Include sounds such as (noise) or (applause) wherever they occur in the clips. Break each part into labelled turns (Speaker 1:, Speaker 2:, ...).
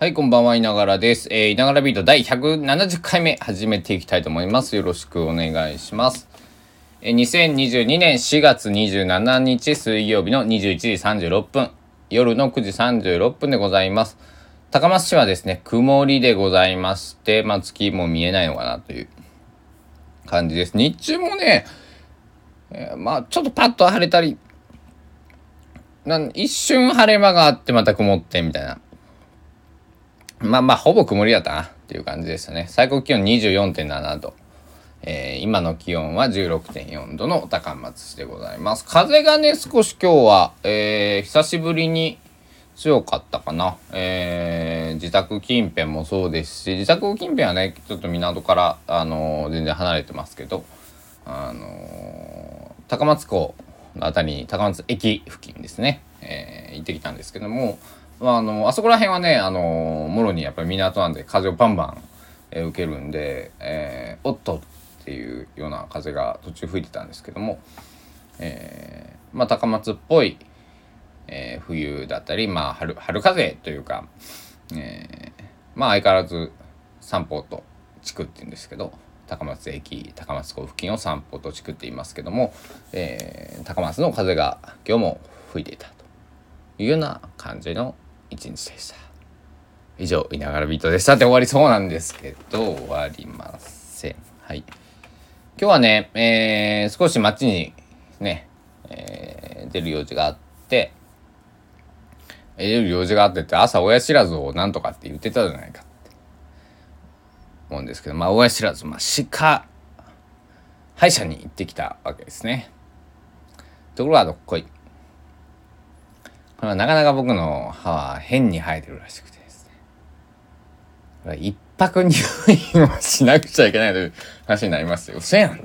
Speaker 1: はい、こんばんは、いながらです。えー、いながらビート第170回目始めていきたいと思います。よろしくお願いします。えー、2022年4月27日水曜日の21時36分、夜の9時36分でございます。高松市はですね、曇りでございまして、まあ、月も見えないのかなという感じです。日中もね、えー、まあ、ちょっとパッと晴れたり、なん一瞬晴れ間があってまた曇ってみたいな。まあまあ、ほぼ曇りだったなっていう感じでしたね。最高気温24.7度。えー、今の気温は16.4度の高松市でございます。風がね、少し今日は、えー、久しぶりに強かったかな。えー、自宅近辺もそうですし、自宅近辺はね、ちょっと港から、あのー、全然離れてますけど、あの高松港の辺りに、高松駅付近ですね、え行ってきたんですけども、まあ、あのあそこら辺はねあのもろにやっぱり港なんで風をバンバン、えー、受けるんで、えー、おっとっていうような風が途中吹いてたんですけども、えー、まあ高松っぽい、えー、冬だったり、まあ春春風というか、えー、まあ相変わらず散歩と地区っていうんですけど高松駅高松港付近を散歩と地区って言いますけども、えー、高松の風が今日も吹いていたというような感じの一日でした。以上いながらビートでしたって終わりそうなんですけど終わりません。はい。今日はね、えー、少し街にね、えー、出る用事があって出る用事があってって朝親知らずをなんとかって言ってたじゃないかって思うんですけどまあ親知らずまあ鹿歯医者に行ってきたわけですね。ところがどっこい。なかなか僕の歯は変に生えてるらしくてですね。一泊入院をしなくちゃいけないという話になりますよ。嘘やん。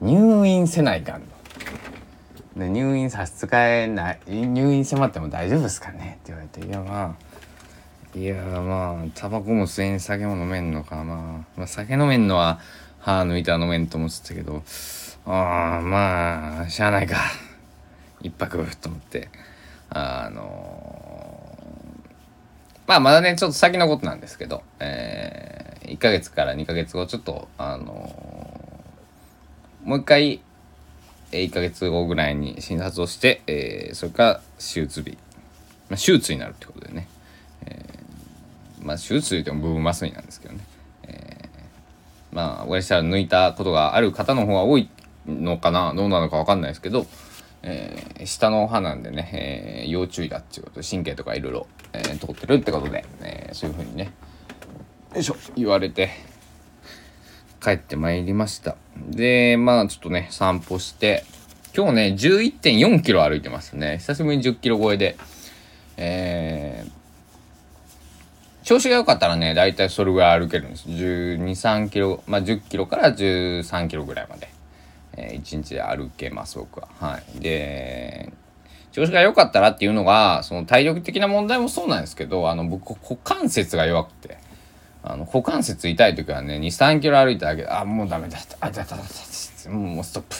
Speaker 1: 入院せないかんの。で入院差し支えない入院迫っても大丈夫ですかね？って言われていやまあいやまあタバコも吸えん酒も飲めんのかまあ、まあ、酒飲めんのは歯抜いたら飲めんと思ってたけどああまあしゃあないか一泊と思ってあのまあまだねちょっと先のことなんですけど、えー、1ヶ月から2ヶ月後ちょっとあのもう一回1ヶ月後ぐらいに診察をして、えー、それから手術日、まあ、手術になるってことでね、えー、まあ手術といっても部分麻酔なんですけどね、えー、まあ親父は抜いたことがある方の方が多いのかなどうなのか分かんないですけど、えー、下の歯なんでね、えー、要注意だっていうことで神経とかいろいろ、えー、通ってるってことで、えー、そういうふうにねよいしょ言われて帰ってまいりましたでまあちょっとね散歩して今日ね11.4キロ歩いてますね久しぶりに10キロ超えでえー、調子が良かったらね、だいたいそれぐらい歩けるんです。12、3キロ、まあ10キロから13キロぐらいまで。えー、1日で歩けます僕は。はい、で調子が良かったらっていうのがその体力的な問題もそうなんですけどあの僕股関節が弱くてあの股関節痛い時はね23キロ歩いただけであもうダメだあだだだだもうストップ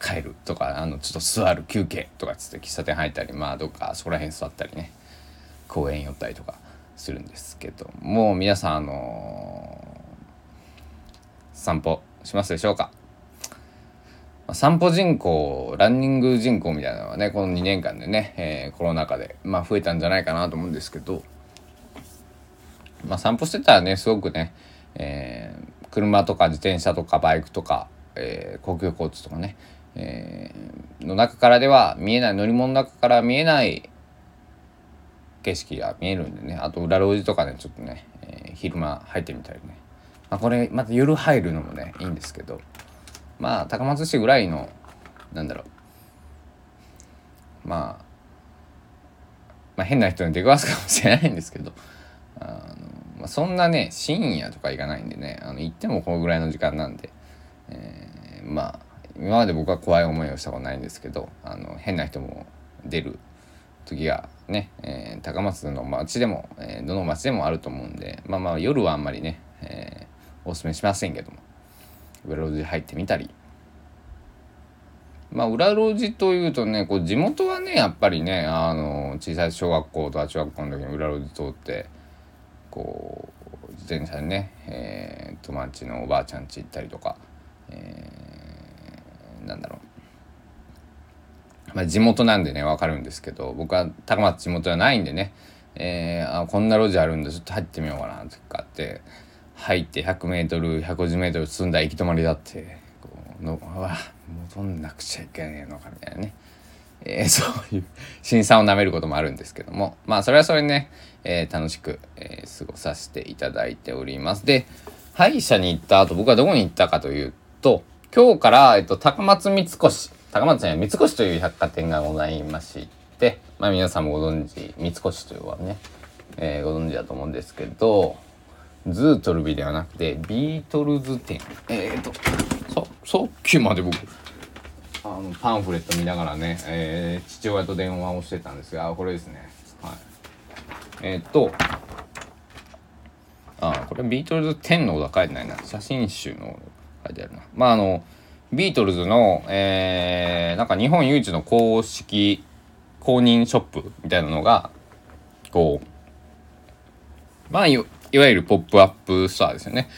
Speaker 1: 帰るとかあのちょっと座る休憩とかつって喫茶店入ったりまあどっかそこら辺座ったりね公園寄ったりとかするんですけどもう皆さんあのー、散歩しますでしょうか散歩人口ランニング人口みたいなのはねこの2年間でね、えー、コロナ禍で、まあ、増えたんじゃないかなと思うんですけど、まあ、散歩してたらねすごくね、えー、車とか自転車とかバイクとか、えー、公共交通とかね、えー、の中からでは見えない乗り物の中から見えない景色が見えるんでねあと裏路地とかねちょっとね、えー、昼間入ってみたりね、まあ、これまた夜入るのもねいいんですけど。まあ高松市ぐらいのなんだろう。まあまあ変な人に出くわすかもしれないんですけど。あの、まあ、そんなね深夜とか行かないんでね。あの行ってもこのぐらいの時間なんで、えー、まあ今まで僕は怖い思いをしたことないんですけど。あの変な人も出る時がね、えー、高松の町でも、えー、どの町でもあると思うんで。まあまあ夜はあんまりね、えー、おすすめしませんけども。裏路地入ってみたり。まあ裏路地というとねこう地元はねやっぱりねあの小さい小学校とか中学校の時に裏路地通ってこう自転車でね、えー、友達のおばあちゃん家行ったりとか、えー、なんだろう、まあ、地元なんでね分かるんですけど僕は高松地元じゃないんでね、えー、あこんな路地あるんでちょっと入ってみようかなとかって入って 100m150m 積んだ行き止まりだってこうのわ戻んなくちゃいけないのかみたいなね、えー、(laughs) そういう辛酸をなめることもあるんですけども。まあそれはそれね、えー、楽しく、えー、過ごさせていただいております。で歯医者に行った後僕はどこに行ったかというと今日から、えっと、高松三越高松には三越という百貨店がございましてまあ皆さんもご存知三越というのはね、えー、ご存知だと思うんですけどズートルビではなくてビートルズ店。えっ、ー、とささっきまで僕あのパンフレット見ながらね、えー、父親と電話をしてたんですがこれですね。はい。えっ、ー、とあこれビートルズ10のが書いてないな。写真集の書いてあるな。まああのビートルズの、えー、なんか日本唯一の公式公認ショップみたいなのがこうまあいわゆるポップアップストアですよね。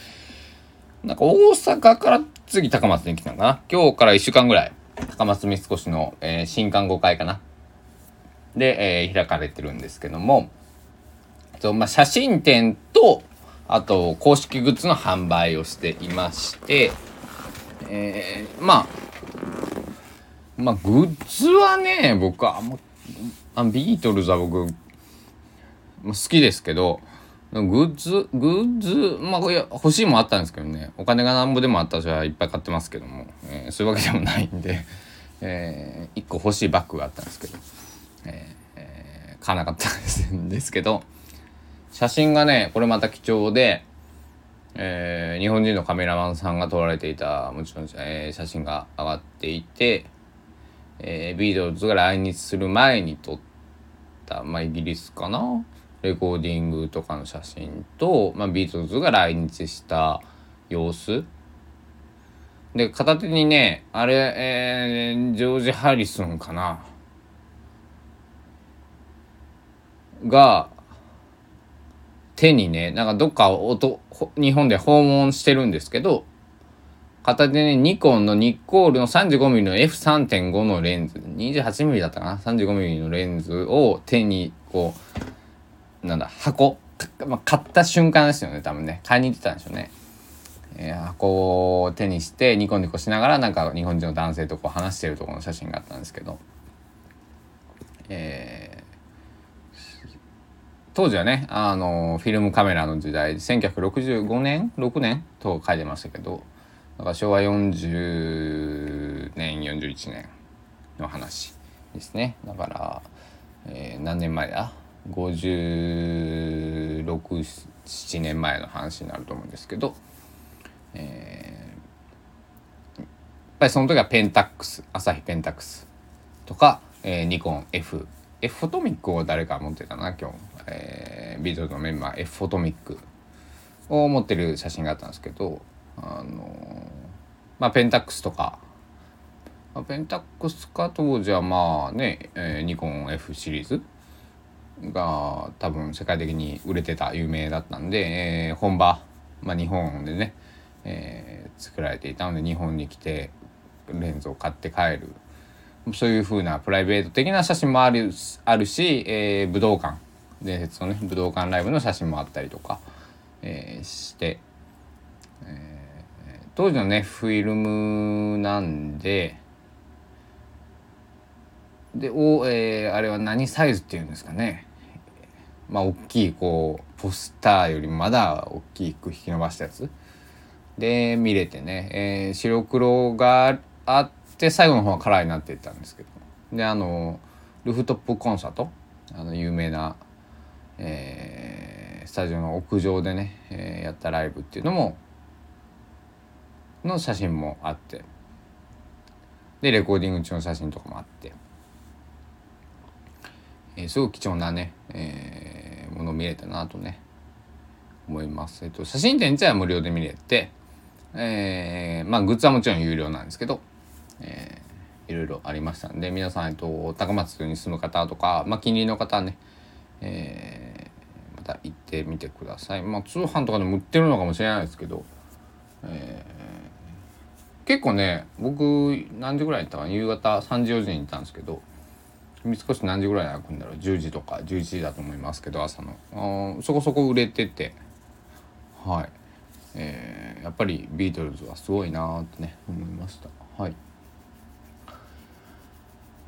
Speaker 1: なんか大阪から次高松に来たのかな？今日から1週間ぐらい。高松三越の、えー、新館5階かな？で、えー、開かれてるんですけども。と、まあ、写真展とあと公式グッズの販売をしていましてえー、まあまあグッズはね僕はあんまあビートルズは僕、好きですけどグッズグッズまあこれ欲しいもあったんですけどね。お金がなんぼでもあった人はいっぱい買ってますけども、えー、そういうわけでもないんで、えー、1個欲しいバッグがあったんですけど、えー、買わなかったんですけど。写真がねこれまた貴重で、えー、日本人のカメラマンさんが撮られていたもちろん、えー、写真が上がっていて、えー、ビートルズが来日する前に撮った、まあ、イギリスかな。レコーディングとかの写真と、まあ、ビートルズが来日した様子。で片手にねあれ、えー、ジョージ・ハリスンかな。が手にねなんかどっか音日本で訪問してるんですけど片手にニコンのニッコールの 35mm の F3.5 のレンズ 28mm だったかな？35mm のレンズを手にこうなんだ箱、まあ、買った瞬間ですよね多分ね。買いに行ってたんでしょうね、えー、箱を手にしてニコニコしながらなんか日本人の男性とこう話してるところの写真があったんですけど。えー、当時はねあのフィルムカメラの時代1965年6年と書いてましたけどだから昭和40年41年の話ですね。だから、えー、何年前だ？567年前の話になると思うんですけど、えー、やっぱりその時はペンタックス朝日ペンタックスとか、えー、ニコン F F フォトミックを誰か持ってたな今日、えー、ビートルズのメンバー F フォトミックを持ってる写真があったんですけどあのまあペンタックスとかペンタックスか当時はまあね、えー、ニコン F シリーズが多分世界的に売れてた有名だったんで、えー、本場、まあ、日本でね、えー、作られていたので日本に来てレンズを買って帰る。そういう風なプライベート的な写真もあるあるし、えー、武道館伝説のね武道館ライブの写真もあったりとか、えー、して、えー、当時のねフィルムなんででお、えー、あれは何サイズっていうんですかね。まあ大きいこうポスターよりまだ大きく引き伸ばしたやつ。で見れてね、えー、白黒があって最後の方はカラーになっていったんですけど。であのルフトップコンサート。あの有名な、えー、スタジオの屋上でね、えー、やったライブっていうのもの写真もあって。でレコーディング中の写真とかもあって。えー、すごく貴重なね、えー、もの見れたなとね思います。えっと、写真展自体は無料で見れて、えー、まあグッズはもちろん有料なんですけど、えいろいろありましたんで皆さん、えっと、高松に住む方とか、まあ、近隣の方ね、えー、また行ってみてください。まあ、通販とかでも売ってるのかもしれないですけど、えー、結構ね僕何時ぐらいに行ったかな？夕方3時4時に行ったんですけど三越何時ぐらい開くんだろう？10時とか11時だと思いますけど朝の。そこそこ売れてて。はい、えー、やっぱりビートルズはすごいなーってね思いました。はい。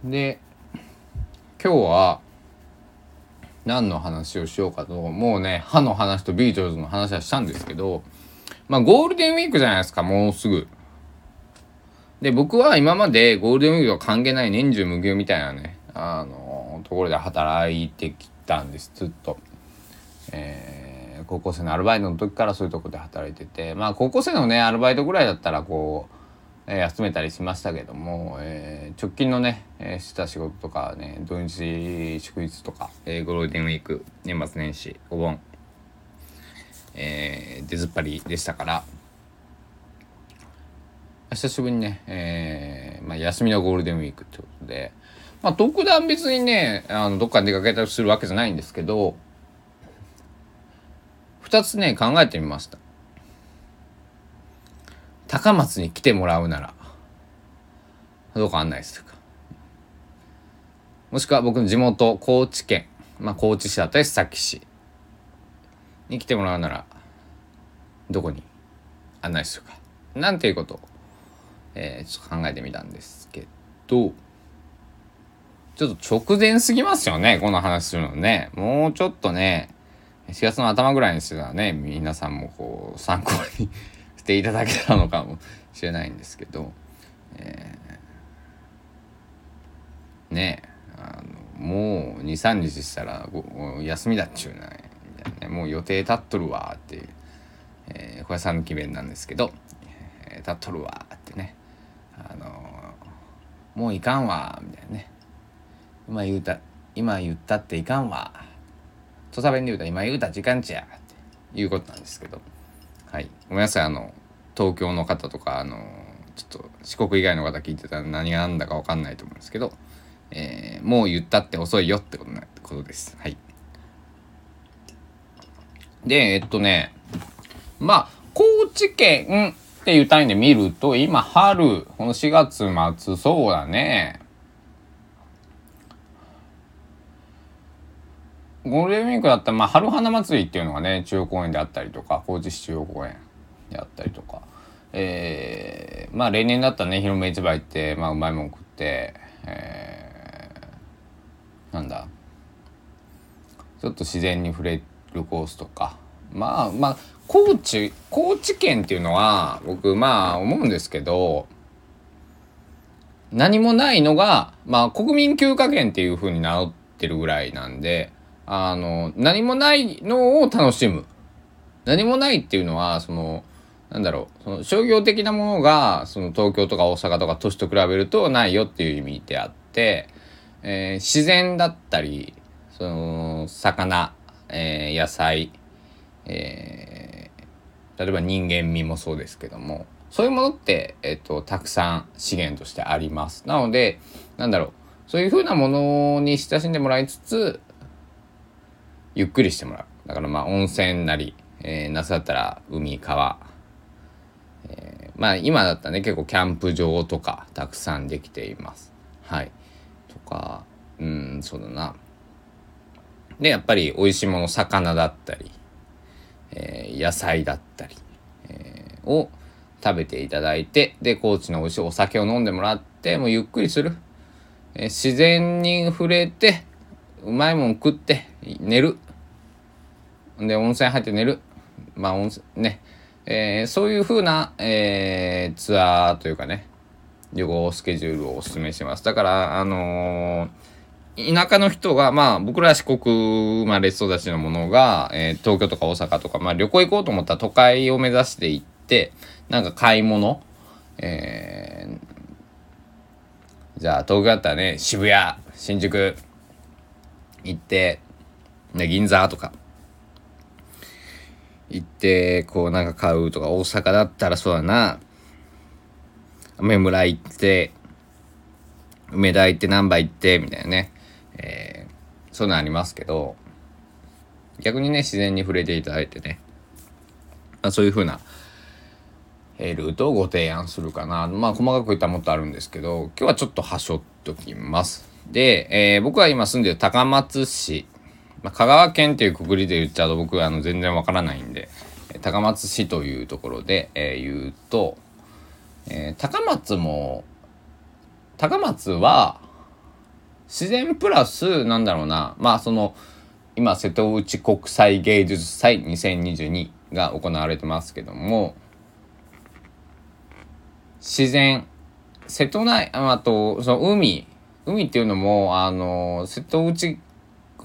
Speaker 1: で今日は何の話をしようかともうね歯の話とビートルズの話はしたんですけどまあゴールデンウィークじゃないですかもうすぐ。で僕は今までゴールデンウィークは関係ない年中無休みたいなねあのところで働いてきたんですずっと、えー、高校生のアルバイトの時からそういうとこで働いてて。まあ高校生のねアルバイトぐらいだったらこう、えー、休めたりしましたけども、えー、直近のね、えー、した仕事とかね土日祝日とか、えー、ゴールデンウィーク年末年始お盆えー、出ずっぱりでしたから。久しぶりにね、えーまあ、休みのゴールデンウィークってことで、まあ、特段別にね、あの、どっかに出かけたりするわけじゃないんですけど、二つね、考えてみました。高松に来てもらうなら、どうかあんないですか。もしくは僕の地元、高知県、まあ、高知市だったり須崎市に来てもらうなら、どこに案内するか。なんていうことを、えー、ちょっと考えてみたんですけど、ちょっと直前すぎますよね、この話するのね。もうちょっとね、4月の頭ぐらいにしてたらね、皆さんもこう、参考にしていただけたのかもしれないんですけど、えー、ねあのもう2、3日したら休みだっちゅうな、みたいなね、もう予定立っとるわっていう、えー、小屋さんの気弁なんですけど、えー、立っとるわってね、あのもういかんわ、みたいなね。今言うた今言ったっていかんわ。土佐弁で言うたら今言うた時間値や。っていうことなんですけど。はい。ごめんなさい。あの東京の方とかあのちょっと四国以外の方聞いてたら何が何だか分かんないと思うんですけど、えー、もう言ったって遅いよってことなことです。はい。でえっとね。まあ高知県っていう単位で見ると今春この4月末そうだね。ゴールデンウィークだったら、まあ、春花祭りっていうのがね、中央公園であったりとか、高知市中央公園であったりとか、えー、まあ、例年だったらね、広め市場行って、まあ、うまいもん食って、えー、なんだ、ちょっと自然に触れるコースとか、まあ、まあ、高知、高知県っていうのは、僕、まあ、思うんですけど、何もないのが、まあ、国民休暇圏っていうふうに名乗ってるぐらいなんで、あの、何もないのを楽しむ。何もないっていうのは、その、なんだろう、その商業的なものが、その東京とか大阪とか都市と比べるとないよっていう意味であって、えー、自然だったり、その、魚、えー、野菜、えー、例えば人間味もそうですけども、そういうものって、えっ、と、たくさん資源としてあります。なので、なんだろう、そういうふうなものに親しんでもらいつつ、ゆっくりしてもらう。だからまあ温泉なり、えー、夏だったら海、川。えー、まあ今だったらね、結構キャンプ場とかたくさんできています。はい。とか、うん、そうだな。で、やっぱり美味しいもの、魚だったり、えー、野菜だったり、えー、を食べていただいて、で、高知の美味しいお酒を飲んでもらって、もうゆっくりする。えー、自然に触れて、うまいもん食って、寝る。で、温泉入って寝る。まあ、温泉、ね。えー、そういう風な、えー、ツアーというかね、旅行スケジュールをお勧めします。だから、あのー、田舎の人が、まあ、僕ら四国生まれ育ちのものが、えー、東京とか大阪とか、まあ、旅行行こうと思ったら都会を目指して行って、なんか買い物、えー、じゃあ東京だったらね、渋谷、新宿行って、ね、銀座とか、行って、こうなんか買うとか、大阪だったらそうだな、梅村行って、梅田行って難波行ってみたいなね、えー、そういうのありますけど逆にね自然に触れていただいてね、まあ、そういう風な、えー、ルートをご提案するかな。まあ細かく言ったらもっとあるんですけど今日はちょっとはしょっときます。で、えー、僕は今住んでる高松市、まあ、香川県っていうくくりで言っちゃうと僕はあの全然わからないんで高松市というところで、えー、言うと、えー、高松も高松は自然プラスなんだろうなまあその今瀬戸内国際芸術祭2022が行われてますけども自然瀬戸内あとその海海っていうのもあの瀬戸内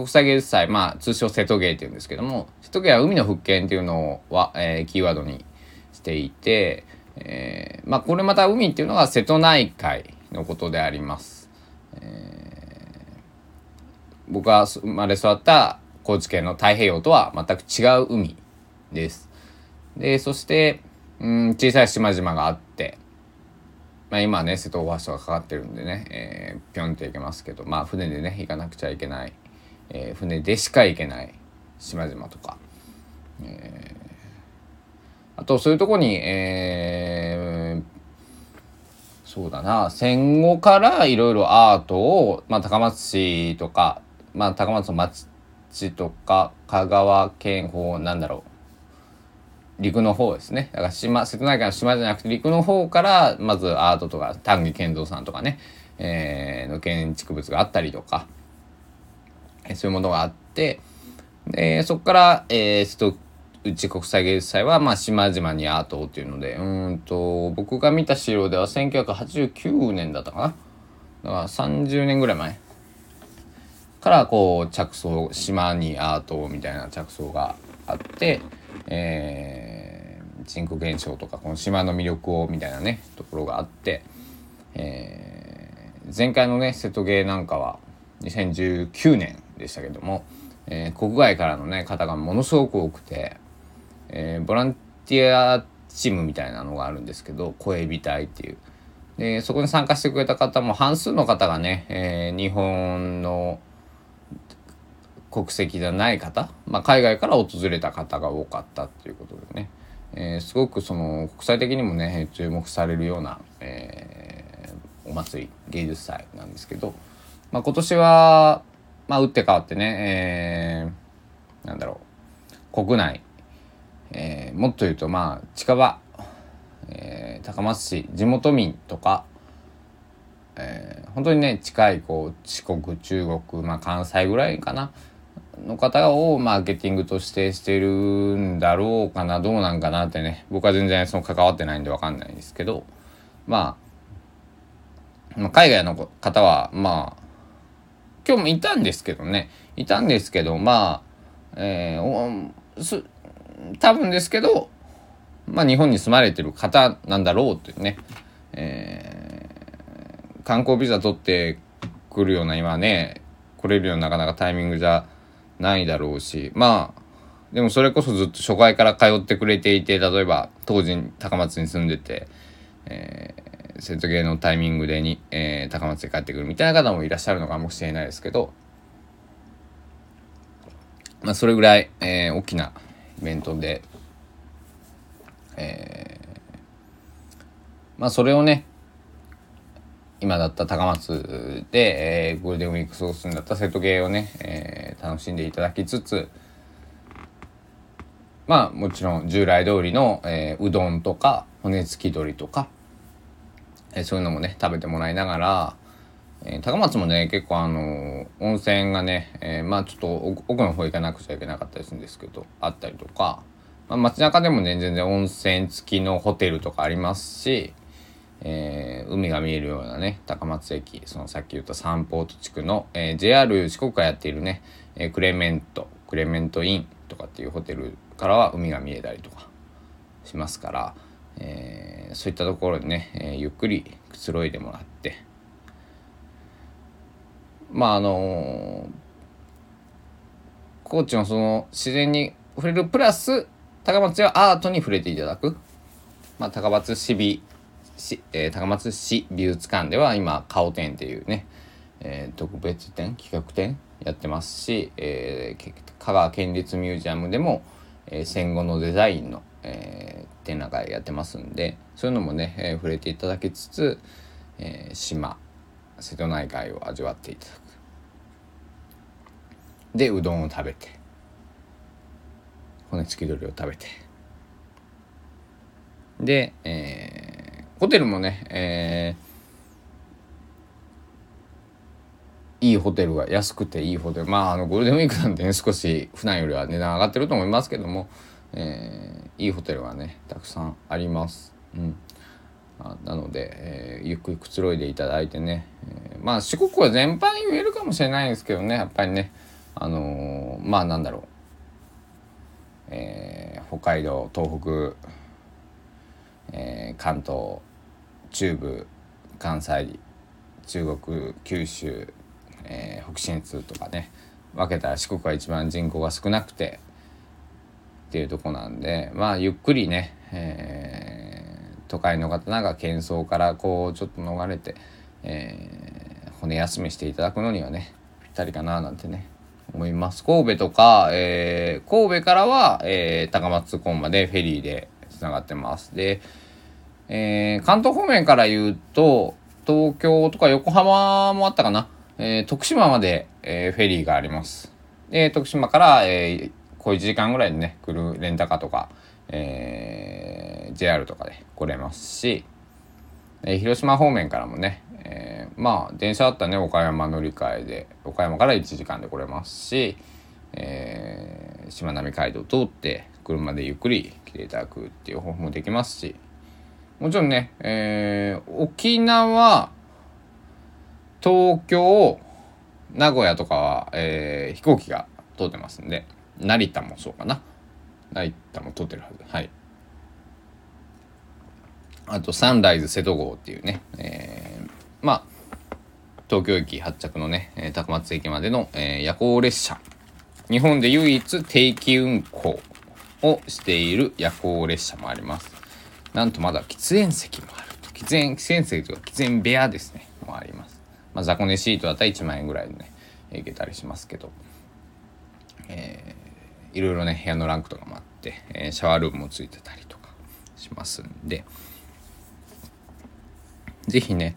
Speaker 1: 国際芸術祭まあ通称瀬戸芸っていうんですけども瀬戸芸は海の復権っていうのは、えー、キーワードにしていて、えー、まあこれまた海っていうのが瀬戸内海のことであります。えー、僕が生まれ育った高知県の太平洋とは全く違う海です。で、そして、うん、小さい島々があって、まあ、今ね、瀬戸大橋とかかかってるんでね、えー、ぴょんって行けますけど、まあ、船でね、行かなくちゃいけない、えー、船でしか行けない島々とか、えー、あと、そういうとこに、えー、そうだな。戦後からいろいろアートを、まあ、高松市とか、まあ、高松の町とか香川県方なんだろう。陸の方ですね。だから島瀬戸内海の島じゃなくて陸の方からまずアートとか丹下健三さんとかね、えー、の建築物があったりとか、そういうものがあってでそこから、えー、瀬戸うち国際芸術祭は、まあ、島々にアートっていうので、うんと、僕が見た資料では1989年だったかな。だから30年ぐらい前からこう着想、島にアートみたいな着想があって、えー、人口減少とかこの島の魅力をみたいなね、ところがあって、えー、前回のね、瀬戸芸なんかは2019年でしたけども、えー、国外からのね、方がものすごく多くて、えー、ボランティアチームみたいなのがあるんですけど声火隊っていう。でそこに参加してくれた方も半数の方がね、えー、日本の国籍じゃない方、まあ、海外から訪れた方が多かったっていうことでね、えー、すごくその国際的にもね注目されるような、えー、お祭り芸術祭なんですけど、まあ、今年は、まあ、打って変わってね、えー、なんだろう国内えー、もっと言うとまあ近場、えー、高松市地元民とか、えー、本当にね近いこう四国中国、まあ、関西ぐらいかなの方をマーケティングとしてしてるんだろうかなどうなんかなってね僕は全然その関わってないんで分かんないんですけど、まあ、まあ海外の方はまあ今日もいたんですけどね。いたんですけどまあえー、多分ですけど、まあ、日本に住まれてる方なんだろうっていうね、えー、観光ビザ取ってくるような今ね来れるようななかなかタイミングじゃないだろうし。まあでもそれこそずっと初回から通ってくれていて例えば当時高松に住んでて、えー、瀬戸芸のタイミングでに、えー、高松に帰ってくるみたいな方もいらっしゃるのかもしれないですけどまあそれぐらい、えー、大きなイベントで、えー、まあそれをね今だった高松で、えー、ゴールデンウィーク過ごすんだった瀬戸芸をね、えー、楽しんでいただきつつまあもちろん従来通りの、えー、うどんとか骨付き鶏とか、え、そういうのもね食べてもらいながら、えー、高松もね結構あの温泉がね、えー、まあちょっと奥の方行かなくちゃいけなかったりするんですけどあったりとか、まあ、街中でもね全然温泉付きのホテルとかありますし、えー、海が見えるようなね高松駅そのさっき言ったサンポート地区の、え、JR 四国がやっているね、え、クレメントクレメントインとかっていうホテルからは海が見えたりとかしますから、えー、そういったところでね、えー、ゆっくりくつろいでもらって。まああの高知のその自然に触れるプラス高松はアートに触れていただく、まあ、高松市美市、えー、高松市美術館では今顔展っていうね、えー、特別展企画展やってますし、えー、香川県立ミュージアムでも、えー、戦後のデザインの、えー、展覧会やってますんでそういうのもね、えー、触れていただきつつ、えー、島瀬戸内海を味わっていただく。でうどんを食べて骨付き鳥を食べて。で、えー、ホテルもね、えー、いいホテルが安くていいホテル。まああのゴールデンウィークなんでね少し普段よりは値段上がってると思いますけども、えー、いいホテルがねたくさんあります。うん。なので、えー、ゆっくりくつろいでいただいてね、えー、まあ四国は全般言えるかもしれないですけどねやっぱりね。あのー、まあなんだろう、えー、北海道東北、えー、関東中部関西中国九州、えー、北信越とかね。分けたら四国が一番人口が少なくてっていうとこなんでまあゆっくりね、えー、都会の方なんか喧騒からこうちょっと逃れて、えー、骨休みしていただくのにはねぴったりかななんてね思います。神戸とか、えー、神戸からは、えー、高松港までフェリーでつながってます。で、えー、関東方面から言うと、東京とか横浜もあったかな。えー、徳島まで、えー、フェリーがあります。で、徳島から、えー、小1時間ぐらいでね、来るレンタカーとか、えー、JR とかで来れますし、えー、広島方面からもね、えー、まあ電車だったらね岡山乗り換えで岡山から1時間で来れますし、えー、しまなみ海道通って車でゆっくり来ていただくっていう方法もできますしもちろんね、えー、沖縄東京名古屋とかは、えー、飛行機が通ってますんで成田もそうかな。成田も通ってるはず。はい。あとサンライズ瀬戸号っていうね、えー、まあ東京駅発着のね、え高松駅までの、えー、夜行列車。日本で唯一定期運行をしている夜行列車もあります。なんとまだ喫煙席もある喫煙喫煙席とか喫煙部屋ですね。もあります。まあ雑魚寝シートだったら1万円ぐらいでね行けたりしますけど。えー、いろいろね部屋のランクとかもあって、えー、シャワールームもついてたりとかしますんで是非ね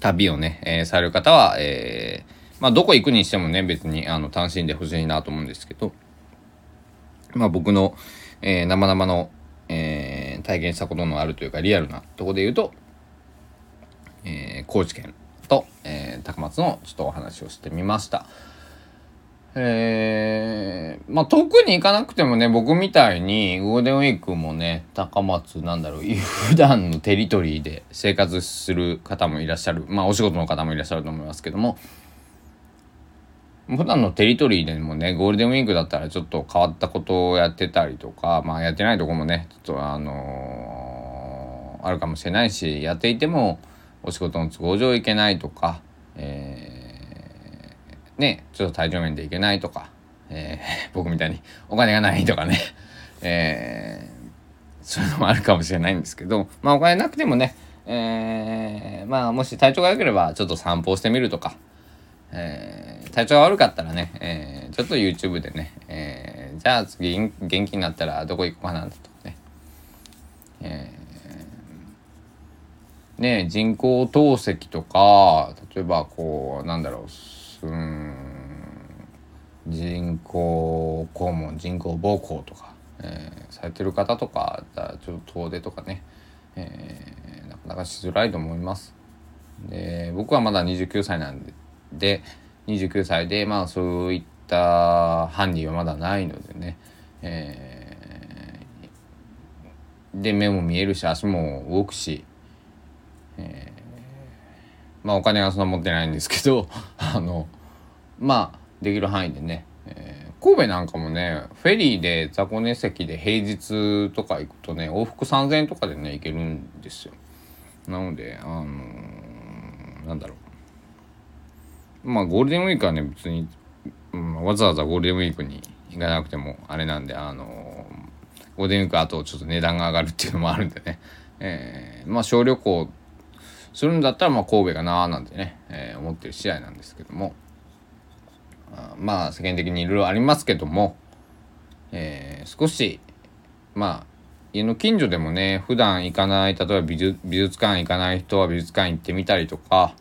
Speaker 1: 旅をね、えー、される方は、えー、まあ、どこ行くにしてもね、別に、あの、楽しんでほしいなと思うんですけど、まあ、僕の、えー、生々の、えー、体験したことのあるというか、リアルなとこで言うと、えー、高知県と、えー、高松のちょっとお話をしてみました。えー、まあ遠くに行かなくてもね僕みたいにゴールデンウィークもね高松なんだろう普段のテリトリーで生活する方もいらっしゃる。まあお仕事の方もいらっしゃると思いますけども。普段のテリトリーでもねゴールデンウィークだったらちょっと変わったことをやってたりとかまあやってないとこもねちょっとあのー、あるかもしれないしやっていてもお仕事の都合上行けないとか、えーね、ちょっと体調面でいけないとか、えー、(laughs) 僕みたいにお金がないとかね、えー、そういうのもあるかもしれないんですけど、まあお金なくてもね、えー、まあもし体調が良ければちょっと散歩してみるとか、えー、体調が悪かったらね、えー、ちょっと YouTube でね、えー、じゃあ次元気になったらどこ行こうかなとかね、えー、ね人工透析とか例えばこうなんだろううん人工肛門人工膀胱とか、えー、されてる方とかちょっと遠出とかね、えー、なかなかしづらいと思います。で僕はまだ29歳なんでで29歳でまあそういった犯人はまだないのでね、えー、で目も見えるし足も動くし、えー、まあお金はそんな持ってないんですけど (laughs) あのまあできる範囲でね、えー、神戸なんかもねフェリーで雑魚寝席で平日とか行くとね往復3,000円とかでね行けるんですよ。なのであのー、なんだろう。まあゴールデンウィークはね別に、うん、わざわざゴールデンウィークに行かなくてもあれなんであのー、ゴールデンウィークあとちょっと値段が上がるっていうのもあるんでね、えー、まあ小旅行するんだったらまあ神戸かなーなんてね、えー、思ってる試合なんですけども。まあ世間的にいろいろありますけども、えー、少しまあ家の近所でもね普段行かない例えば美術美術館行かない人は美術館行ってみたりとか、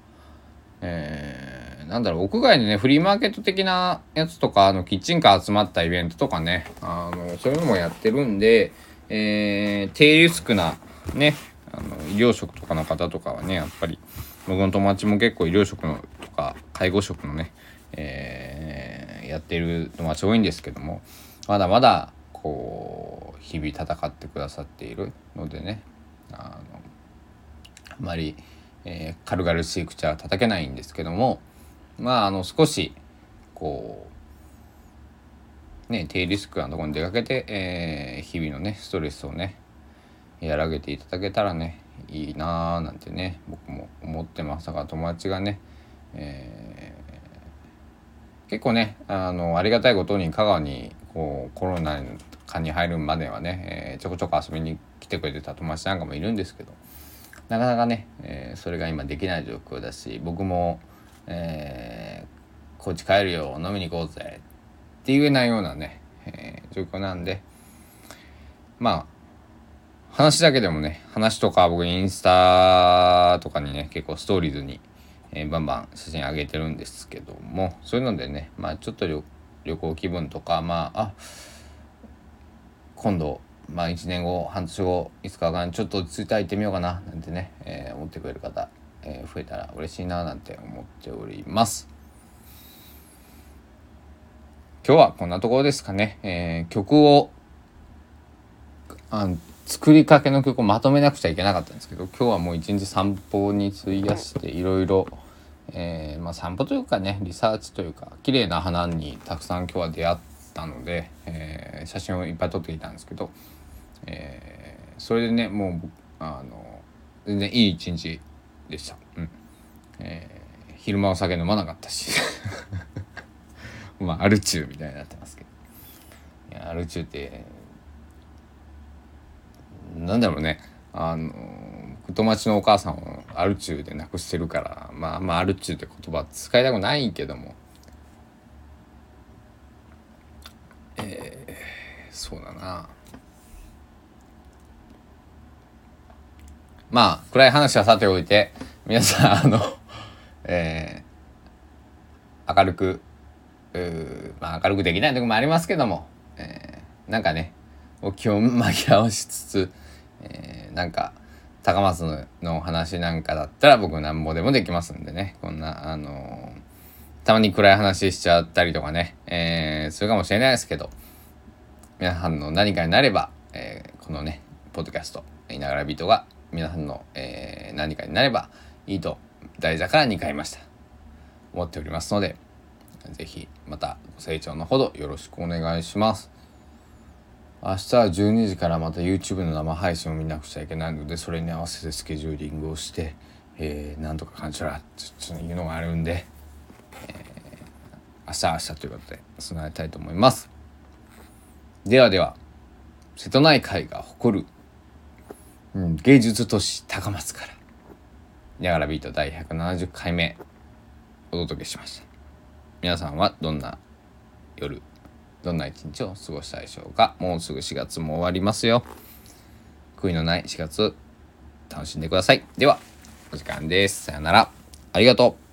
Speaker 1: えー、なんだろう屋外でねフリーマーケット的なやつとかあのキッチンカー集まったイベントとかねあのそういうのもやってるんで、えー、低リスクなねあの医療職とかの方とかはねやっぱり僕の友達も結構医療職のとか介護職のね、えー、やってる友達多いんですけどもまだまだこう日々戦ってくださっているのでねあのあまり、えー、軽々しい口は叩けないんですけどもまああの少しこうね低リスクなところに出かけて、えー、日々のねストレスをね和らげていただけたらねいいなーなんてね僕も思ってましたが友達がね、えー、結構ねあのありがたいことに香川にこうコロナ禍に入るまではね、えー、ちょこちょこ遊びに来てくれてた友達なんかもいるんですけどなかなかね、えー、それが今できない状況だし僕も、えー、高知帰るよ飲みに行こうぜって言えないようなね、えー、状況なんでまあ話だけでもね、話とか僕インスタとかにね、結構ストーリーズに、えー、バンバン写真上げてるんですけども、そういうのでね、まあちょっと旅行気分とか、まあ、あ、今度、まあ1年後、半年後、いつかがちょっと落ち着いたら行ってみようかな、なんてね、えー、思ってくれる方、えー、増えたら嬉しいな、なんて思っております。今日はこんなところですかね。えー、曲をあ作りかけの曲をまとめなくちゃいけなかったんですけど今日はもう一日散歩に費やしていろいろまあ散歩というかねリサーチというか綺麗な花にたくさん今日は出会ったので、えー、写真をいっぱい撮ってきたんですけど、えー、それでねもうあの全然いい一日でした。うん。え、昼間お酒飲まなかったし。(laughs) まあアルチューみたいになってますけど。いやアルチューってなんだろうね。あの友達のお母さんをアルチューで亡くしてるからまあまあアルチューって言葉使いたくないけども。えー、そうだな。まあ暗い話はさておいて皆さんあの (laughs) えー、明るくうまあ明るくできないとこもありますけども、えー、なんかねお気を紛らわしつつえー、なんか高松の話なんかだったら僕なんぼでもできますんでね。こんなあのー、たまに暗い話しちゃったりとかね、えー、するかもしれないですけど皆さんの何かになれば、えー、このねポッドキャスト「いながらビート」が皆さんの、えー、何かになればいいと大座から2回ました。思っておりますので是非またご清聴のほどよろしくお願いします。明日は12時からまた YouTube の生配信を見なくちゃいけないのでそれに合わせてスケジューリングをして、えー、とか感じらっというのがあるんで、えー、明日明日ということで備えたいと思います。ではでは瀬戸内海が誇る、うん、芸術都市高松から「ニャガラビート第170回目お届けしました。皆さんはどんな夜どんな一日を過ごしたでしょうか？もうすぐ4月も終わりますよ。悔いのない4月楽しんでください。ではお時間です。さよなら。ありがとう。